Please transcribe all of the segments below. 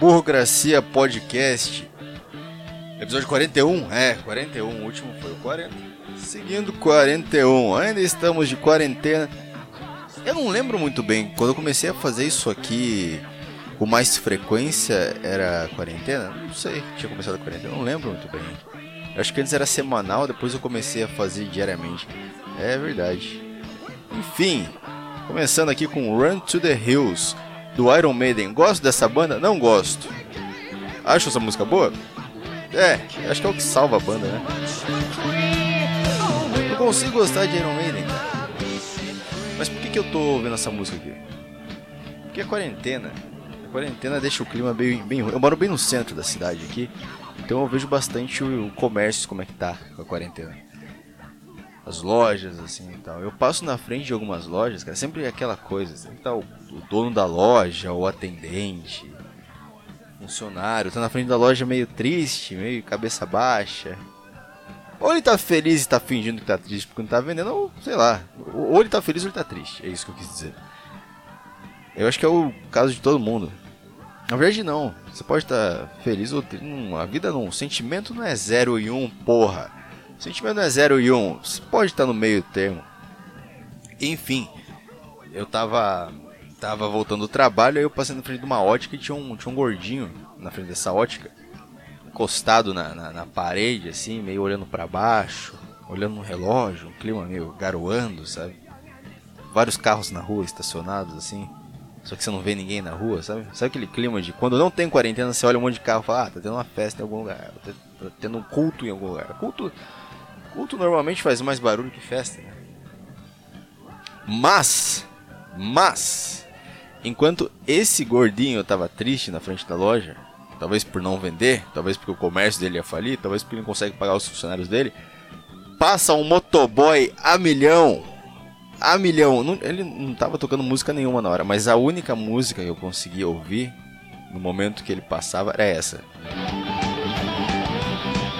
Burocracia Podcast. Episódio 41, é, 41, o último foi o 40. Seguindo 41, ainda estamos de quarentena. Eu não lembro muito bem, quando eu comecei a fazer isso aqui com mais frequência era quarentena? Não sei, tinha começado a quarentena, não lembro muito bem. Eu acho que antes era semanal, depois eu comecei a fazer diariamente. É verdade. Enfim, começando aqui com Run to the Hills do Iron Maiden. Gosto dessa banda? Não gosto. Acho essa música boa? É, acho que é o que salva a banda, né? Eu consigo gostar de Iron Maiden. Mas por que, que eu tô vendo essa música aqui? Porque a quarentena. A quarentena deixa o clima bem, bem ruim. Eu moro bem no centro da cidade aqui. Então eu vejo bastante o comércio como é que tá com a quarentena. As lojas, assim e tal. Eu passo na frente de algumas lojas, cara, sempre é aquela coisa. Sempre tá o, o dono da loja, o atendente, funcionário, tá na frente da loja meio triste, meio cabeça baixa. Ou ele tá feliz e tá fingindo que tá triste porque não tá vendendo, ou sei lá. Ou ele tá feliz ou ele tá triste. É isso que eu quis dizer. Eu acho que é o caso de todo mundo. Na verdade, não. Você pode estar feliz ou triste. A vida não. O sentimento não é 0 e 1, um, porra. Sentimento não é 0 e 1. Um. Pode estar no meio termo. Enfim, eu tava tava voltando do trabalho, aí eu passei na frente de uma ótica e tinha um, tinha um gordinho na frente dessa ótica, encostado na, na, na parede, assim, meio olhando para baixo, olhando no relógio, um clima meio garoando, sabe? Vários carros na rua estacionados, assim, só que você não vê ninguém na rua, sabe? Sabe aquele clima de quando não tem quarentena, você olha um monte de carro e fala, ah, tá tendo uma festa em algum lugar, tá, tá tendo um culto em algum lugar. Culto, culto normalmente faz mais barulho que festa, né? Mas, mas, Enquanto esse gordinho estava triste na frente da loja, talvez por não vender, talvez porque o comércio dele ia falir, talvez porque ele não consegue pagar os funcionários dele, passa um motoboy a milhão. A milhão. Não, ele não estava tocando música nenhuma na hora, mas a única música que eu conseguia ouvir no momento que ele passava era essa.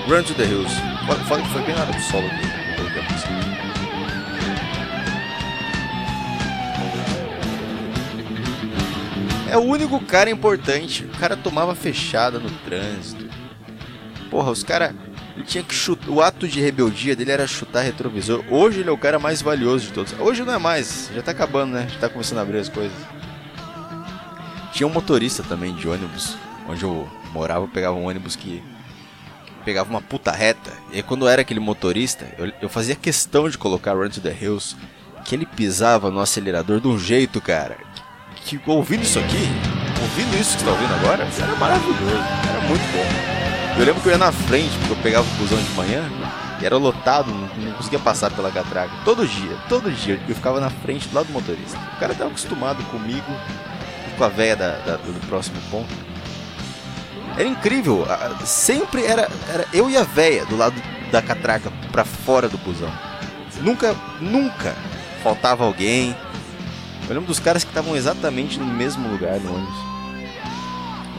Run to the Hills. Fala que foi bem na hora do solo dele. É o único cara importante. O cara tomava fechada no trânsito. Porra, os caras. Tinha que chutar. O ato de rebeldia dele era chutar retrovisor. Hoje ele é o cara mais valioso de todos. Hoje não é mais. Já tá acabando, né? Já tá começando a abrir as coisas. Tinha um motorista também de ônibus. Onde eu morava, eu pegava um ônibus que pegava uma puta reta. E aí, quando eu era aquele motorista, eu, eu, fazia questão de colocar Run to the Hills, que ele pisava no acelerador de um jeito, cara, que ouvindo isso aqui, ouvindo isso que você está ouvindo agora, era maravilhoso, era muito bom. Eu lembro que eu ia na frente, porque eu pegava o busão de manhã, e era lotado, não, não conseguia passar pela catraca. Todo dia, todo dia, eu ficava na frente do lado do motorista. O cara estava acostumado comigo e com a véia da, da, do próximo ponto. Era incrível, sempre era, era eu e a véia do lado da catraca para fora do busão. Nunca, nunca faltava alguém, eu lembro dos caras que estavam exatamente no mesmo lugar no ônibus.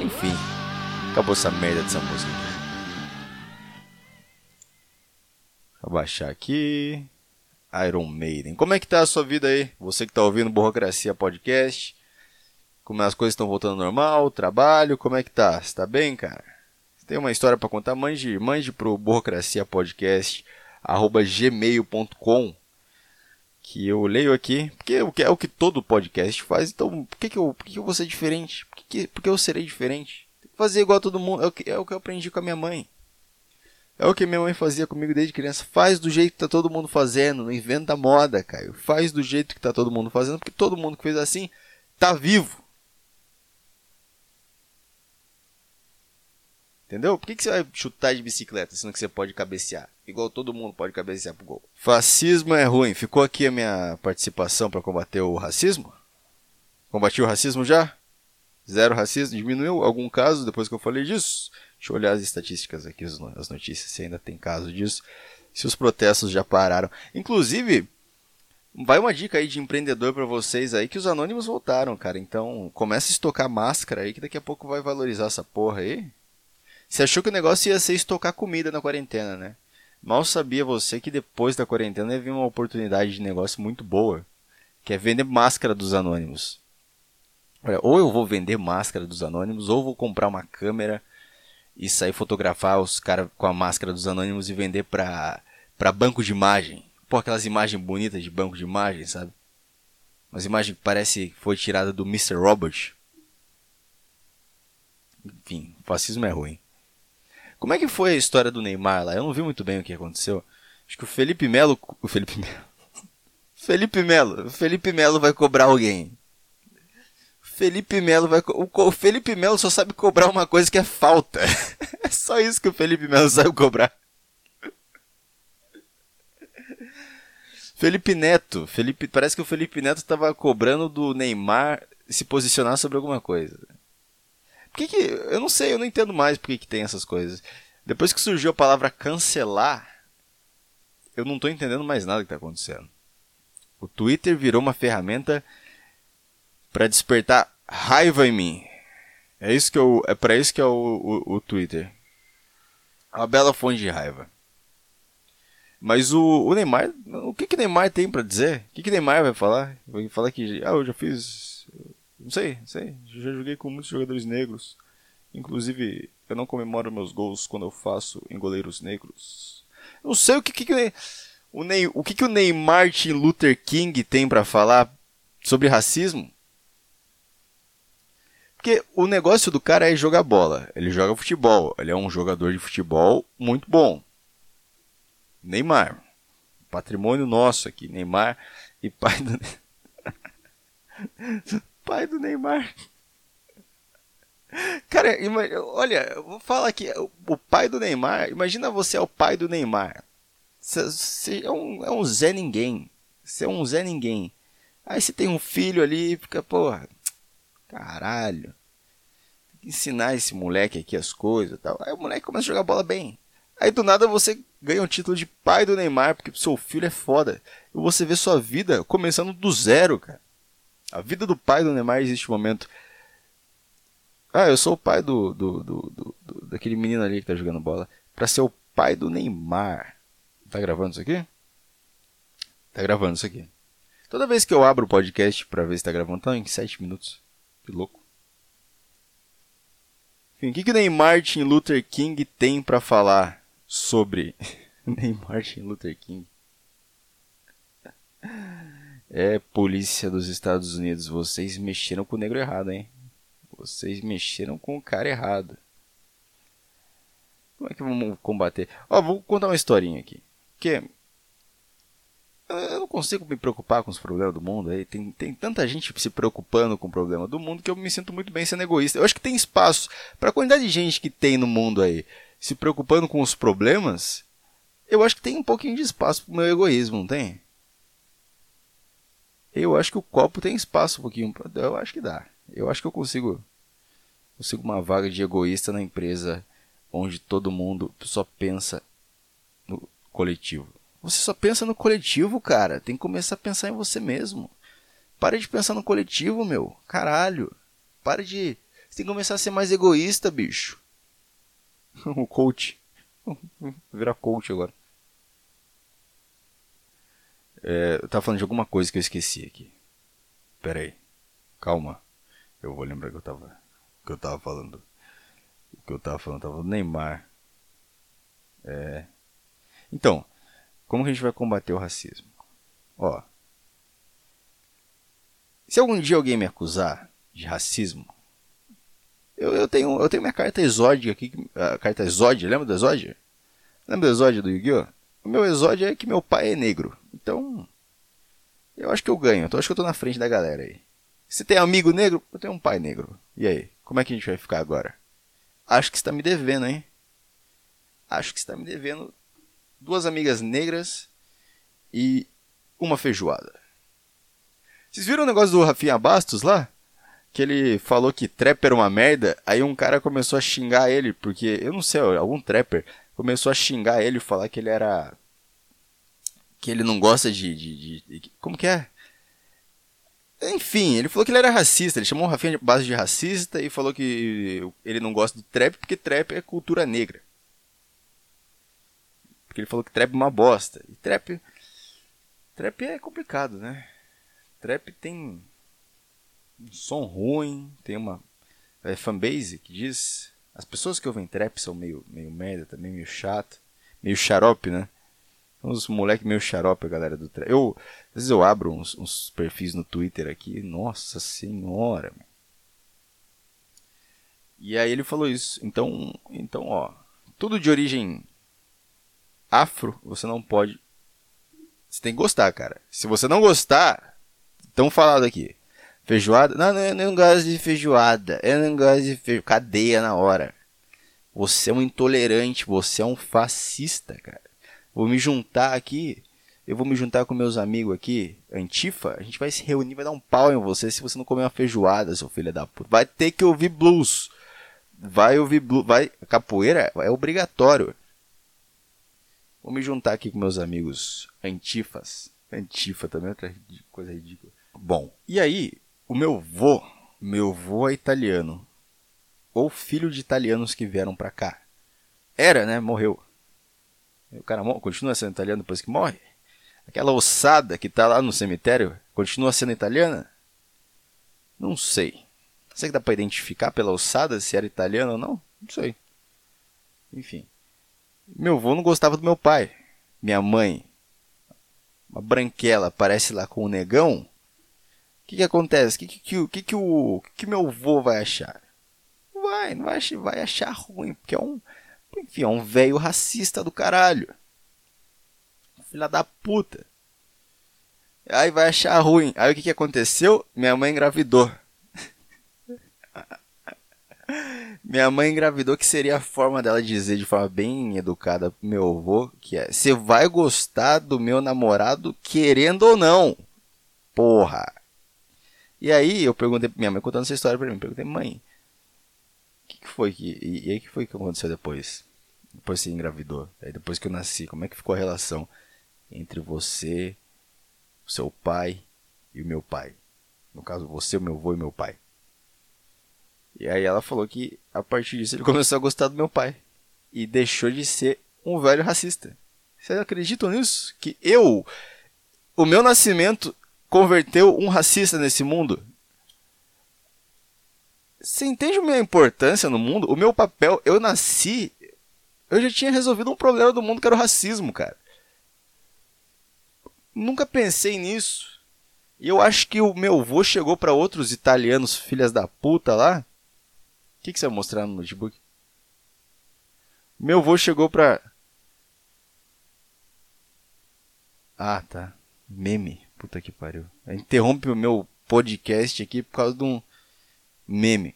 Enfim, acabou essa merda dessa música. Vou baixar aqui. Iron Maiden. Como é que tá a sua vida aí? Você que tá ouvindo Burocracia Podcast. Como as coisas estão voltando ao normal? Trabalho, como é que tá? Você tá bem, cara? Você tem uma história para contar? Mande, mande pro Burocracia Podcast arroba gmail.com que eu leio aqui, porque é o que todo podcast faz, então por que, que, eu, por que, que eu vou ser diferente? Por que, por que eu serei diferente? Fazer igual todo mundo, é o, que, é o que eu aprendi com a minha mãe. É o que minha mãe fazia comigo desde criança. Faz do jeito que tá todo mundo fazendo, não inventa moda, Caio. Faz do jeito que tá todo mundo fazendo, porque todo mundo que fez assim tá vivo. Entendeu? Por que, que você vai chutar de bicicleta, sendo que você pode cabecear? Igual todo mundo pode cabecear pro gol. Fascismo é ruim. Ficou aqui a minha participação para combater o racismo? Combati o racismo já? Zero racismo? Diminuiu algum caso depois que eu falei disso? Deixa eu olhar as estatísticas aqui, as notícias, se ainda tem caso disso. Se os protestos já pararam. Inclusive, vai uma dica aí de empreendedor para vocês aí que os anônimos voltaram, cara. Então, começa a estocar máscara aí que daqui a pouco vai valorizar essa porra aí. Você achou que o negócio ia ser estocar comida na quarentena, né? Mal sabia você que depois da quarentena ia vir uma oportunidade de negócio muito boa, que é vender máscara dos anônimos. Olha, ou eu vou vender máscara dos anônimos, ou vou comprar uma câmera e sair fotografar os caras com a máscara dos anônimos e vender pra, pra banco de imagem. Pô, aquelas imagens bonitas de banco de imagem, sabe? Umas imagens que parece que foi tirada do Mr. Robot. Enfim, fascismo é ruim. Como é que foi a história do Neymar lá? Eu não vi muito bem o que aconteceu. Acho que o Felipe Melo. O Felipe Melo. Felipe Melo. Felipe Melo vai cobrar alguém. Felipe Melo vai. O Felipe Melo só sabe cobrar uma coisa que é falta. É só isso que o Felipe Melo sabe cobrar. Felipe Neto. Felipe, parece que o Felipe Neto estava cobrando do Neymar se posicionar sobre alguma coisa. Por que, que eu não sei, eu não entendo mais por que, que tem essas coisas. Depois que surgiu a palavra cancelar, eu não estou entendendo mais nada que está acontecendo. O Twitter virou uma ferramenta para despertar raiva em mim. É isso que eu, é para isso que é o, o, o Twitter. É uma bela fonte de raiva. Mas o, o Neymar, o que que Neymar tem para dizer? O que que Neymar vai falar? Vai falar que, ah, eu já fiz, não sei, não sei, já joguei com muitos jogadores negros. Inclusive, eu não comemoro meus gols quando eu faço em goleiros negros. Não sei o que que o, Ney, o que que o Neymar Martin Luther King tem para falar sobre racismo? Porque o negócio do cara é jogar bola. Ele joga futebol. Ele é um jogador de futebol muito bom. Neymar. Patrimônio nosso aqui. Neymar e pai do. pai do Neymar. Cara, olha, eu vou falar aqui. O pai do Neymar. Imagina você é o pai do Neymar. Você é um, é um Zé Ninguém. Você é um Zé Ninguém. Aí você tem um filho ali fica, porra Caralho. Tem que ensinar esse moleque aqui as coisas tal. Aí o moleque começa a jogar bola bem. Aí do nada você ganha um título de pai do Neymar, porque seu filho é foda. E você vê sua vida começando do zero, cara. A vida do pai do Neymar existe um momento. Ah, eu sou o pai do, do, do, do, do daquele menino ali que tá jogando bola. Pra ser o pai do Neymar. Tá gravando isso aqui? Tá gravando isso aqui. Toda vez que eu abro o podcast pra ver se tá gravando, tá em 7 minutos. Que louco. Enfim, o que, que Neymar Martin Luther King tem para falar sobre Neymar Martin Luther King? É, polícia dos Estados Unidos, vocês mexeram com o negro errado, hein? Vocês mexeram com o cara errado. Como é que vamos combater? Ó, vou contar uma historinha aqui. Que eu não consigo me preocupar com os problemas do mundo. Aí tem, tem tanta gente se preocupando com o problema do mundo que eu me sinto muito bem sendo egoísta. Eu acho que tem espaço para a quantidade de gente que tem no mundo aí se preocupando com os problemas. Eu acho que tem um pouquinho de espaço para o meu egoísmo, não tem? Eu acho que o copo tem espaço um pouquinho. Eu acho que dá. Eu acho que eu consigo consigo uma vaga de egoísta na empresa onde todo mundo só pensa no coletivo. Você só pensa no coletivo, cara. Tem que começar a pensar em você mesmo. Para de pensar no coletivo, meu. Caralho. Para de. Você tem que começar a ser mais egoísta, bicho. o coach. Virar coach agora. É, eu tava falando de alguma coisa que eu esqueci aqui. Pera aí. Calma. Eu vou lembrar que eu tava. que eu tava falando. O que eu tava falando? Tava falando Neymar. É. Então, como que a gente vai combater o racismo? Ó. Se algum dia alguém me acusar de racismo, eu, eu tenho, eu tenho minha carta exódia aqui, a carta exódia, lembra do exódia? Lembra do exódia do Yu-Gi-Oh? O meu exódio é que meu pai é negro. Então, eu acho que eu ganho. Então acho que eu tô na frente da galera aí. Se tem amigo negro, eu tenho um pai negro. E aí, como é que a gente vai ficar agora? Acho que está me devendo, hein? Acho que está me devendo duas amigas negras e uma feijoada. Vocês viram o negócio do Rafinha Bastos lá? Que ele falou que trap era uma merda, aí um cara começou a xingar ele, porque, eu não sei, algum trapper começou a xingar ele, falar que ele era. que ele não gosta de. de, de como que é? Enfim, ele falou que ele era racista, ele chamou o Rafinha de base de racista e falou que ele não gosta de trap porque trap é cultura negra. Porque ele falou que trap é uma bosta. E trap. Trap é complicado, né? Trap tem. um som ruim, tem uma é, fanbase que diz. As pessoas que ouvem trap são meio, meio merda também, meio chato, meio xarope, né? Uns moleque meio xarope, a galera do trap. Eu, às vezes eu abro uns, uns perfis no Twitter aqui, nossa senhora. E aí ele falou isso. Então, então, ó, tudo de origem afro, você não pode. Você tem que gostar, cara. Se você não gostar, tão falado aqui. Feijoada? Não, eu não gosto de feijoada. Eu não gosto de feijoada. Cadeia na hora. Você é um intolerante, você é um fascista, cara. Vou me juntar aqui. Eu vou me juntar com meus amigos aqui, Antifa. A gente vai se reunir, vai dar um pau em você se você não comer uma feijoada, seu filho da puta. Vai ter que ouvir blues. Vai ouvir blues. Vai. Capoeira é obrigatório. Vou me juntar aqui com meus amigos Antifas. Antifa também é outra coisa ridícula. Bom, e aí, o meu vô, meu vô é italiano. Ou filho de italianos que vieram pra cá. Era, né? Morreu. O cara continua sendo italiano depois que morre? Aquela ossada que tá lá no cemitério continua sendo italiana? Não sei. Será que dá pra identificar pela ossada se era italiano ou não? Não sei. Enfim. Meu avô não gostava do meu pai. Minha mãe. Uma branquela aparece lá com o negão. O que, que acontece? O que, que, que, que, o que meu avô vai achar? Vai, não vai, vai achar ruim, porque é um. Enfim, é um velho racista do caralho. Filha da puta. Aí vai achar ruim. Aí o que, que aconteceu? Minha mãe engravidou. Minha mãe engravidou, que seria a forma dela dizer de forma bem educada pro meu avô, que é: Você vai gostar do meu namorado querendo ou não? Porra! E aí eu perguntei minha mãe, contando essa história pra mim, perguntei, mãe, o que, que, foi que. E, e aí que foi que aconteceu depois? Depois você engravidou. Aí depois que eu nasci, como é que ficou a relação entre você, o seu pai e o meu pai? No caso, você, o meu avô e meu pai. E aí ela falou que a partir disso ele começou a gostar do meu pai. E deixou de ser um velho racista. Vocês acreditam nisso? Que eu, o meu nascimento, converteu um racista nesse mundo? Você entende a minha importância no mundo? O meu papel, eu nasci, eu já tinha resolvido um problema do mundo que era o racismo, cara. Nunca pensei nisso. E eu acho que o meu avô chegou para outros italianos, filhas da puta lá, o que, que você vai mostrar no notebook? Meu avô chegou pra. Ah, tá. Meme. Puta que pariu. Interrompe o meu podcast aqui por causa de um meme.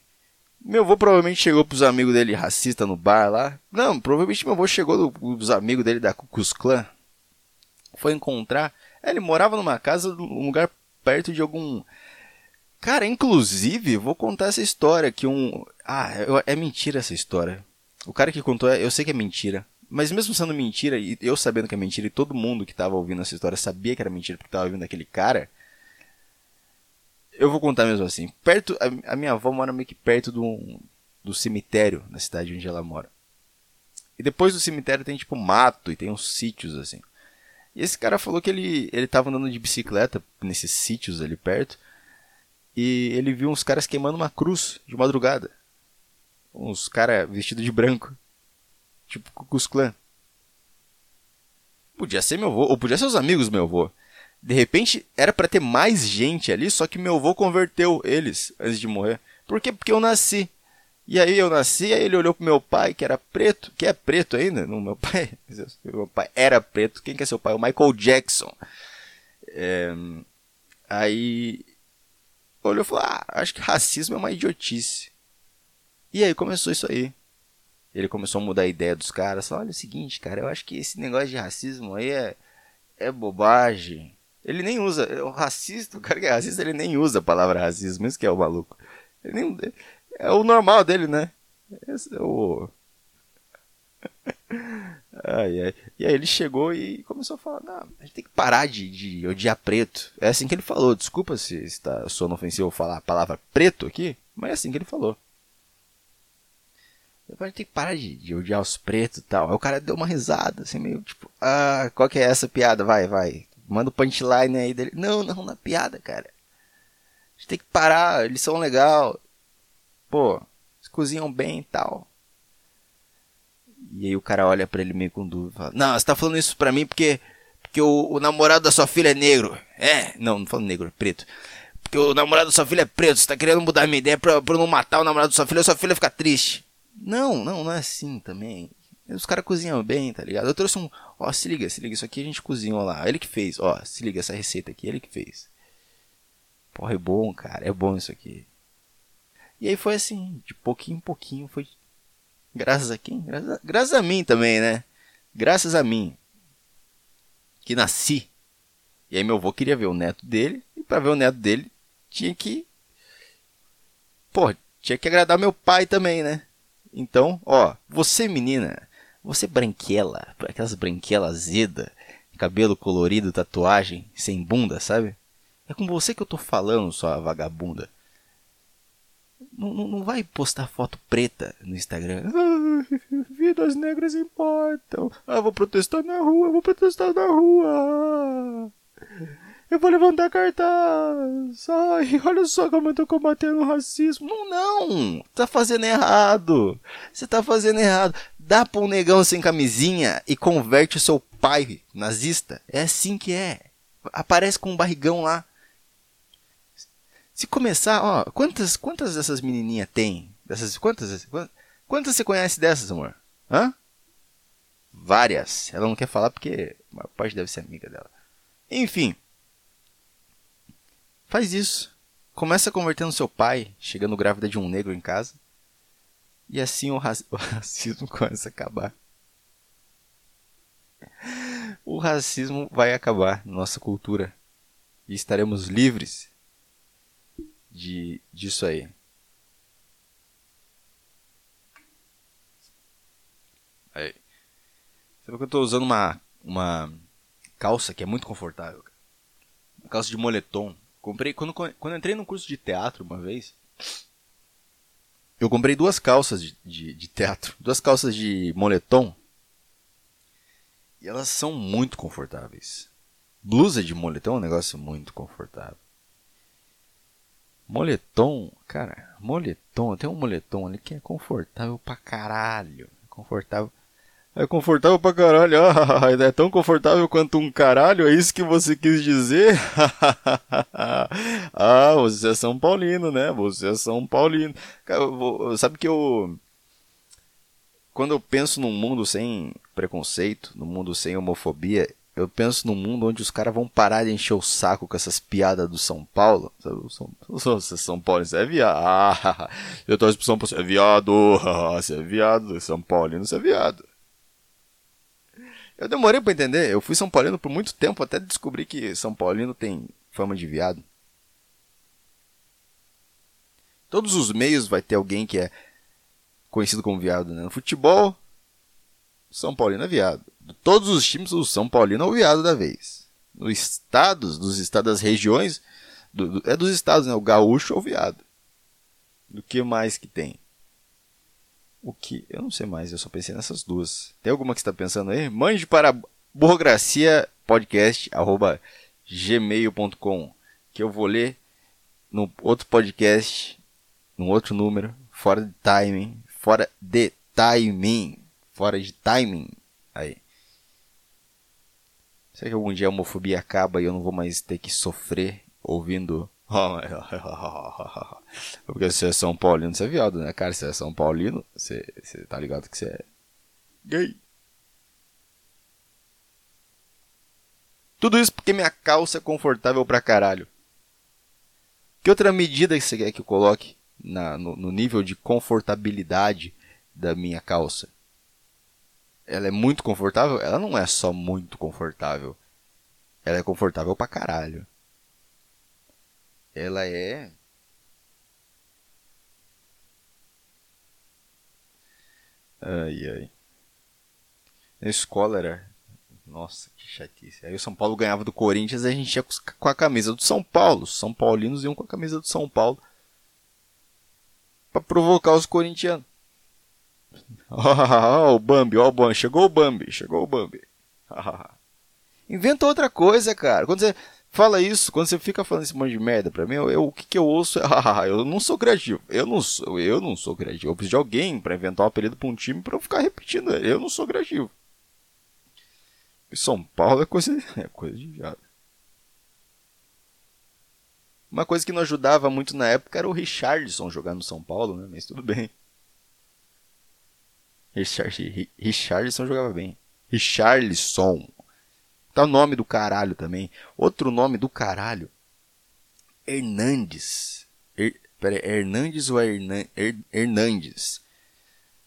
Meu avô provavelmente chegou pros amigos dele racista no bar lá. Não, provavelmente meu avô chegou dos amigos dele da Cucus Clan. Foi encontrar. É, ele morava numa casa, num lugar perto de algum Cara, inclusive, vou contar essa história que um. Ah, é mentira essa história. O cara que contou, eu sei que é mentira. Mas mesmo sendo mentira, e eu sabendo que é mentira, e todo mundo que tava ouvindo essa história sabia que era mentira porque tava ouvindo aquele cara. Eu vou contar mesmo assim. Perto, a, a minha avó mora meio que perto do, do cemitério na cidade onde ela mora. E depois do cemitério tem tipo mato e tem uns sítios assim. E esse cara falou que ele, ele tava andando de bicicleta nesses sítios ali perto e ele viu uns caras queimando uma cruz de madrugada. Uns caras vestidos de branco. Tipo Cucus Clã. Podia ser meu avô, ou podia ser os amigos do meu avô. De repente, era para ter mais gente ali, só que meu avô converteu eles antes de morrer. Por quê? Porque eu nasci. E aí eu nasci, aí ele olhou pro meu pai, que era preto, que é preto ainda, não, meu pai, meu pai era preto. Quem que é seu pai? O Michael Jackson. É, aí olhou e falou: Ah, acho que racismo é uma idiotice. E aí começou isso aí. Ele começou a mudar a ideia dos caras. Olha é o seguinte, cara, eu acho que esse negócio de racismo aí é, é bobagem. Ele nem usa. O racista, o cara que é racista, ele nem usa a palavra racismo. Isso que é o maluco. Nem, é o normal dele, né? Esse é o. Ai, ai. E aí ele chegou e começou a falar: não, a gente tem que parar de, de odiar preto. É assim que ele falou. Desculpa se está soando ofensivo falar a palavra preto aqui, mas é assim que ele falou. Gente tem que parar de, de odiar os pretos e tal. Aí o cara deu uma risada, assim, meio tipo: ah, qual que é essa piada? Vai, vai. Manda o punchline aí dele. Não, não, na piada, cara. A gente tem que parar, eles são legal. Pô, eles cozinham bem e tal. E aí o cara olha para ele meio com dúvida fala: Não, você tá falando isso pra mim porque, porque o, o namorado da sua filha é negro. É, não, não falo negro, é preto. Porque o namorado da sua filha é preto, você tá querendo mudar minha ideia pra, pra não matar o namorado da sua filha, a sua filha ficar triste. Não, não, não é assim também. Os caras cozinham bem, tá ligado? Eu trouxe um. Ó, se liga, se liga, isso aqui a gente cozinhou lá. Ele que fez, ó, se liga, essa receita aqui, ele que fez. Porra, é bom, cara, é bom isso aqui. E aí foi assim, de pouquinho em pouquinho, foi. Graças a quem? Graças a, graças a mim também, né? Graças a mim. Que nasci. E aí meu avô queria ver o neto dele. E pra ver o neto dele, tinha que. Pô, tinha que agradar meu pai também, né? Então, ó, você menina, você branquela, aquelas branquelas azeda, cabelo colorido, tatuagem, sem bunda, sabe? É com você que eu tô falando, sua vagabunda. Não, não, não vai postar foto preta no Instagram. Vidas negras importam. Ah, vou protestar na rua, vou protestar na rua. Eu vou levantar cartaz. Ai, olha só como eu tô combatendo o racismo. Não, não. Tá fazendo errado. Você tá fazendo errado. Dá pra um negão sem camisinha e converte o seu pai nazista. É assim que é. Aparece com um barrigão lá. Se começar, ó, quantas quantas dessas menininhas tem? Dessas quantas quantas você conhece dessas, amor? Hã? Várias. Ela não quer falar porque a parte deve ser amiga dela. Enfim, Faz isso. Começa convertendo seu pai, chegando grávida de um negro em casa. E assim o, raci o racismo começa a acabar. O racismo vai acabar na nossa cultura. E estaremos livres de disso aí. Aí. Sabe que eu estou usando uma, uma calça que é muito confortável. Uma calça de moletom. Comprei quando, quando entrei no curso de teatro uma vez. Eu comprei duas calças de, de, de teatro, duas calças de moletom. E elas são muito confortáveis. Blusa de moletom é um negócio muito confortável. Moletom, cara, moletom, tem um moletom ali que é confortável pra caralho. Confortável é confortável pra caralho. Ah, é tão confortável quanto um caralho, é isso que você quis dizer? ah, você é São Paulino, né? Você é São Paulino. Cara, vou, sabe que eu. Quando eu penso num mundo sem preconceito, num mundo sem homofobia, eu penso num mundo onde os caras vão parar de encher o saco com essas piadas do São Paulo. São, você é São Paulo, você é viado. Ah, eu torço pro São Paulo, você é viado. Você é viado. São Paulino, você é viado. Eu demorei para entender. Eu fui São Paulino por muito tempo até descobrir que São Paulino tem fama de viado. Todos os meios vai ter alguém que é conhecido como viado, né? No futebol, São Paulino é viado. Todos os times, o São Paulino é o viado da vez. Nos estados, dos estados das regiões, do, do, é dos estados, né? O gaúcho é o viado. Do que mais que tem? O que? Eu não sei mais, eu só pensei nessas duas. Tem alguma que está pensando aí? Mande para burocracia.podcast@gmail.com que eu vou ler no outro podcast, num outro número, fora de timing, fora de timing, fora de timing. Aí. Será que algum dia a homofobia acaba e eu não vou mais ter que sofrer ouvindo Porque você é São Paulino, você é viado, né? Cara, você é São Paulino, você, você tá ligado que você é gay. Tudo isso porque minha calça é confortável pra caralho. Que outra medida que você quer que eu coloque na, no, no nível de confortabilidade da minha calça? Ela é muito confortável? Ela não é só muito confortável. Ela é confortável pra caralho ela é ai ai. Na escola era nossa que chatice. Aí o São Paulo ganhava do Corinthians e a gente ia com a camisa do São Paulo. Os São Paulinos iam com a camisa do São Paulo para provocar os corintianos. Oh, o Bambi, ó, oh, o Bambi, chegou o Bambi, chegou o Bambi. Inventa outra coisa, cara. Quando você fala isso, quando você fica falando esse monte de merda pra mim, eu, eu o que, que eu ouço é, eu não sou criativo. Eu não sou, eu não sou criativo. Eu preciso de alguém pra inventar um apelido pra um time pra eu ficar repetindo. Eu não sou criativo. E São Paulo é coisa, é coisa de viado. Uma coisa que não ajudava muito na época era o Richardson jogar no São Paulo, né? Mas tudo bem. Richard, Richardson jogava bem. Richarlison. Tá o nome do caralho também. Outro nome do caralho. Hernandes. Er, pera aí, Hernandes ou Hernan, er, Hernandes?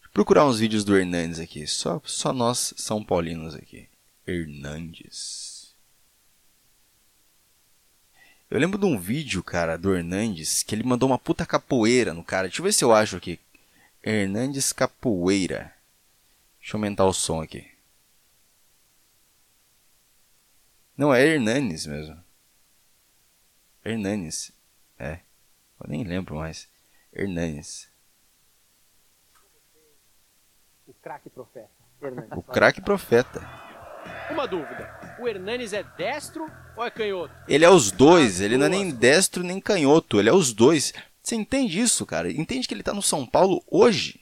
Vou procurar uns vídeos do Hernandes aqui. Só, só nós São Paulinos aqui. Hernandes. Eu lembro de um vídeo, cara, do Hernandes, que ele mandou uma puta capoeira no cara. Deixa eu ver se eu acho aqui. Hernandes Capoeira. Deixa eu aumentar o som aqui. Não, é Hernanes mesmo. Hernanes. É. Eu nem lembro mais. Hernanes. O craque profeta. Hernanes. O craque profeta. Uma dúvida. O Hernanes é destro ou é canhoto? Ele é os dois. Ele não é nem destro nem canhoto. Ele é os dois. Você entende isso, cara? Entende que ele tá no São Paulo hoje?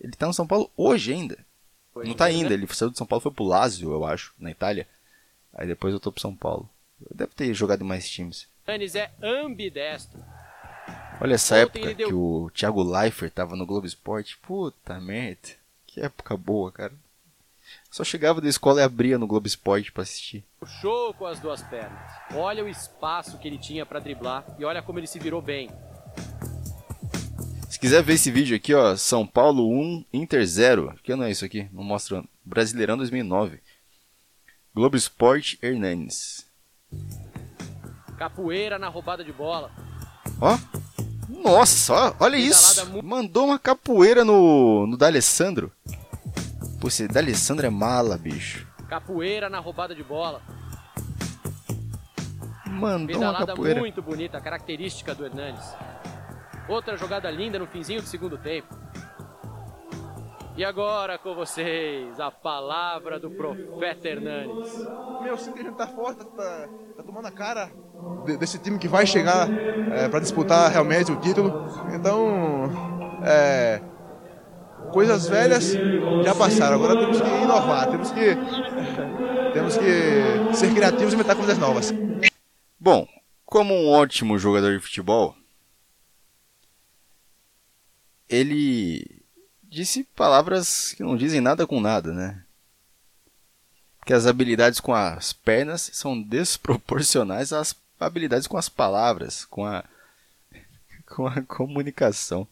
Ele tá no São Paulo hoje ainda. Foi não tá ainda. Ele saiu de São Paulo foi pro Lazio, eu acho, na Itália. Aí depois eu tô pro São Paulo. Deve ter jogado em mais times. Yannis é ambidestro. Olha essa Ontem época deu... que o Thiago Leifert tava no Globo Esporte. Puta merda. Que época boa, cara. Só chegava da escola e abria no Globo Esporte para assistir. Show com as duas pernas. Olha o espaço que ele tinha para driblar e olha como ele se virou bem. Se quiser ver esse vídeo aqui, ó, São Paulo 1, Inter 0. Que não é isso aqui? Não mostra. Brasileirão 2009. Globo Esporte Hernanes. Capoeira na roubada de bola. Ó. Nossa, olha isso. Mandou uma capoeira no, no D'Alessandro. Pô, esse D'Alessandro é mala, bicho. Capoeira na roubada de bola. Mandou Pedalada uma capoeira. muito bonita, característica do Hernanes. Outra jogada linda no finzinho do segundo tempo. E agora com vocês, a palavra do profeta Hernanes. Meu, sinto que a gente tá forte, tá, tá tomando a cara desse time que vai chegar é, para disputar realmente o título. Então, é, coisas velhas já passaram, agora temos que inovar, temos que, temos que ser criativos e inventar coisas novas. Bom, como um ótimo jogador de futebol, ele disse palavras que não dizem nada com nada, né? Que as habilidades com as pernas são desproporcionais às habilidades com as palavras, com a com a comunicação.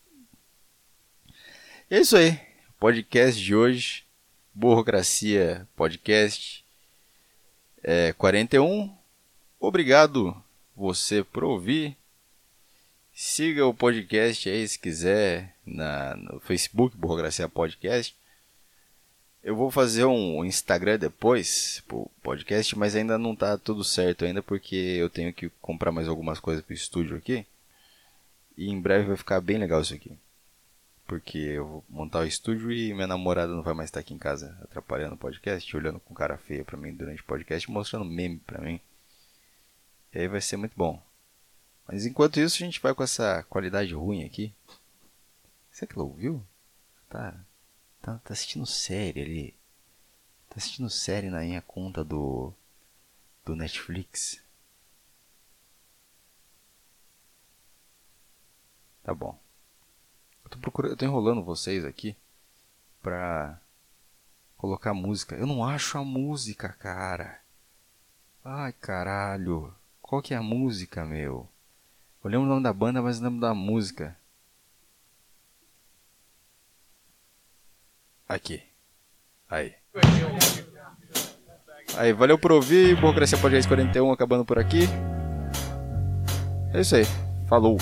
É isso aí. Podcast de hoje, Burocracia Podcast é, 41. Obrigado você por ouvir. Siga o podcast aí se quiser na, no Facebook, Burocracia Podcast. Eu vou fazer um Instagram depois, pro podcast, mas ainda não tá tudo certo ainda porque eu tenho que comprar mais algumas coisas pro estúdio aqui. E em breve vai ficar bem legal isso aqui. Porque eu vou montar o estúdio e minha namorada não vai mais estar aqui em casa atrapalhando o podcast, olhando com cara feia pra mim durante o podcast, mostrando meme pra mim. E aí vai ser muito bom. Mas enquanto isso, a gente vai com essa qualidade ruim aqui. Será que ela ouviu? Tá, tá, tá assistindo série ali. Tá assistindo série na minha conta do, do Netflix. Tá bom. Eu tô procurando, eu tô enrolando vocês aqui pra colocar música. Eu não acho a música, cara. Ai, caralho. Qual que é a música, meu? Eu lembro o nome da banda, mas não lembro da música. Aqui. Aí. Aí, valeu por ouvir. Burocracia Podcast 41 acabando por aqui. É isso aí. Falou.